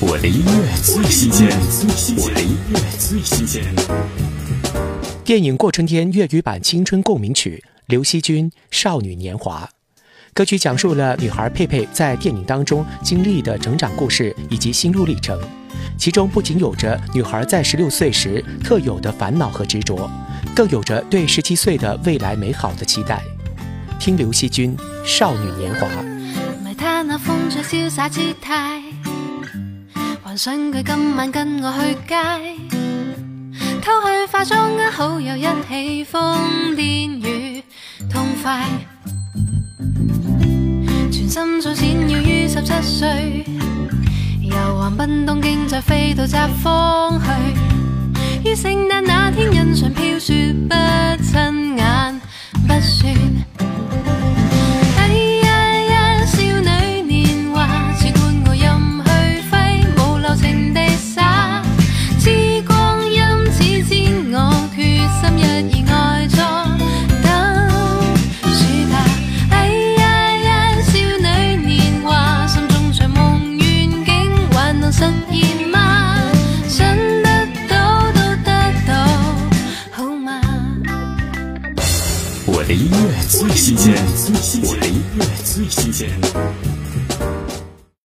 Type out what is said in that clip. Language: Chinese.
我的音乐最新鲜，我的音乐最新鲜。电影《过春天》粤语版青春共鸣曲，刘惜君《少女年华》。歌曲讲述了女孩佩佩在电影当中经历的成长故事以及心路历程，其中不仅有着女孩在十六岁时特有的烦恼和执着，更有着对十七岁的未来美好的期待。听刘惜君《少女年华》。买他那风筝潇洒姿态想佢今晚跟我去街，偷去化妆跟好友一起疯癫与痛快，全心数钱要于十七岁，游横滨东京再飞到札幌去，于圣诞那我的音乐最新鲜，我的音乐最新鲜。